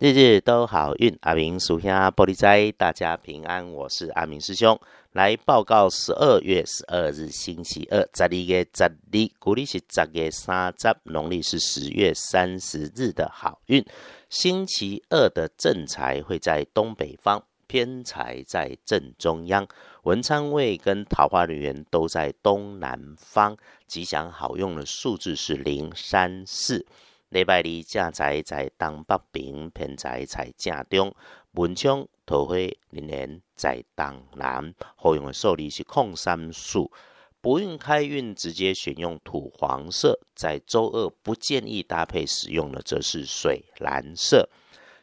日日都好运，阿明属下玻璃斋，大家平安。我是阿明师兄，来报告十二月十二日星期二，十二月十二，古历是十月三十，农历是十月三十日的好运。星期二的正财会在东北方，偏财在正中央，文昌位跟桃花人员都在东南方。吉祥好用的数字是零三四。礼拜二正财在东北边，偏财在正中。文昌桃花人缘在东南，好用的数字是空三数。不运开运直接选用土黄色，在周二不建议搭配使用的则是水蓝色。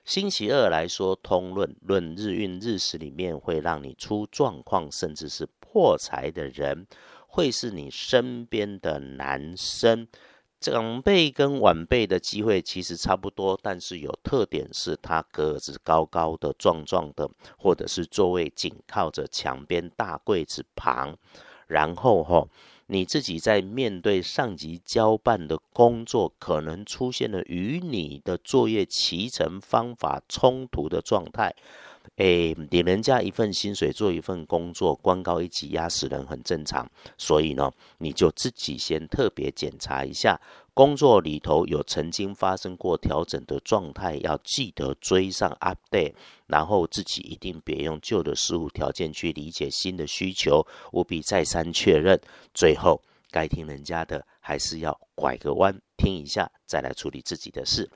星期二来说，通论论日运日时里面会让你出状况，甚至是破财的人，会是你身边的男生。长辈跟晚辈的机会其实差不多，但是有特点是他个子高高的、壮壮的，或者是座位紧靠着墙边大柜子旁。然后哈，你自己在面对上级交办的工作，可能出现了与你的作业骑程方法冲突的状态。诶，领人家一份薪水做一份工作，官高一级压死人很正常。所以呢，你就自己先特别检查一下，工作里头有曾经发生过调整的状态，要记得追上 update。然后自己一定别用旧的事物条件去理解新的需求，务必再三确认。最后该听人家的，还是要拐个弯听一下，再来处理自己的事。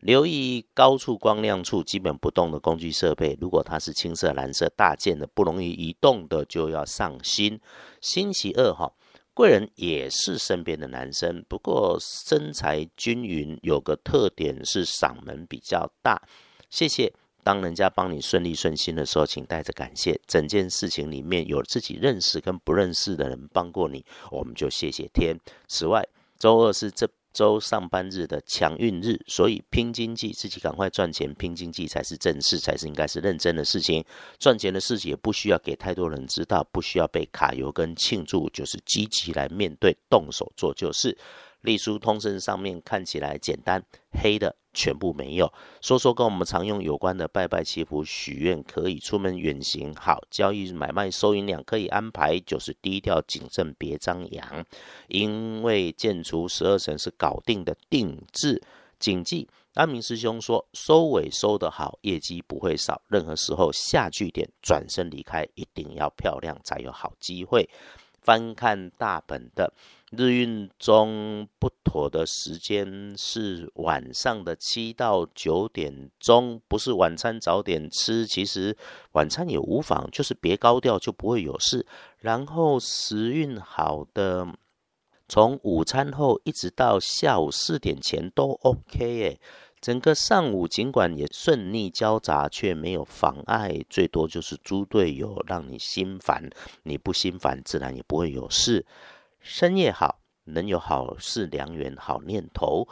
留意高处光亮处基本不动的工具设备，如果它是青色、蓝色大件的，不容易移动的，就要上心。星期二哈，贵人也是身边的男生，不过身材均匀，有个特点是嗓门比较大。谢谢，当人家帮你顺利顺心的时候，请带着感谢。整件事情里面有自己认识跟不认识的人帮过你，我们就谢谢天。此外，周二是这。周上班日的强运日，所以拼经济，自己赶快赚钱，拼经济才是正事，才是应该是认真的事情。赚钱的事情也不需要给太多人知道，不需要被卡油跟庆祝，就是积极来面对，动手做就是。隶书通身上面看起来简单，黑的全部没有。说说跟我们常用有关的拜拜祈福许愿，可以出门远行。好，交易买卖收银两可以安排，就是低调谨慎，别张扬。因为建除十二神是搞定的定制。谨记，安明师兄说，收尾收得好，业绩不会少。任何时候下句点，转身离开，一定要漂亮，才有好机会。翻看大本的。日运中不妥的时间是晚上的七到九点钟，不是晚餐早点吃。其实晚餐也无妨，就是别高调，就不会有事。然后时运好的，从午餐后一直到下午四点前都 OK 诶。整个上午尽管也顺利交杂，却没有妨碍，最多就是猪队友让你心烦。你不心烦，自然也不会有事。深夜好，能有好事良缘、好念头。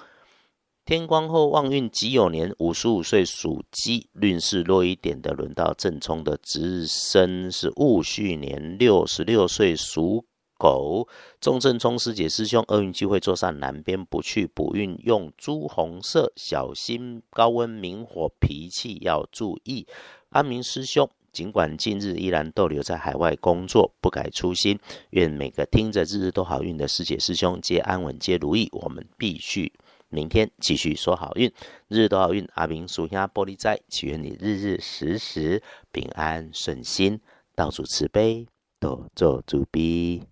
天光后旺运己酉年，五十五岁属鸡，运势弱一点的，轮到正冲的值日生是戊戌年，六十六岁属狗。中正冲师姐师兄，厄运机会坐上南边，不去补运，用朱红色，小心高温明火，脾气要注意。阿明师兄。尽管近日依然逗留在海外工作，不改初心。愿每个听着日日都好运的师姐师兄皆安稳，皆如意。我们必须明天继续说好运，日日都好运。阿明属下玻璃斋，祈愿你日日时时平安顺心，到处慈悲，多做主逼。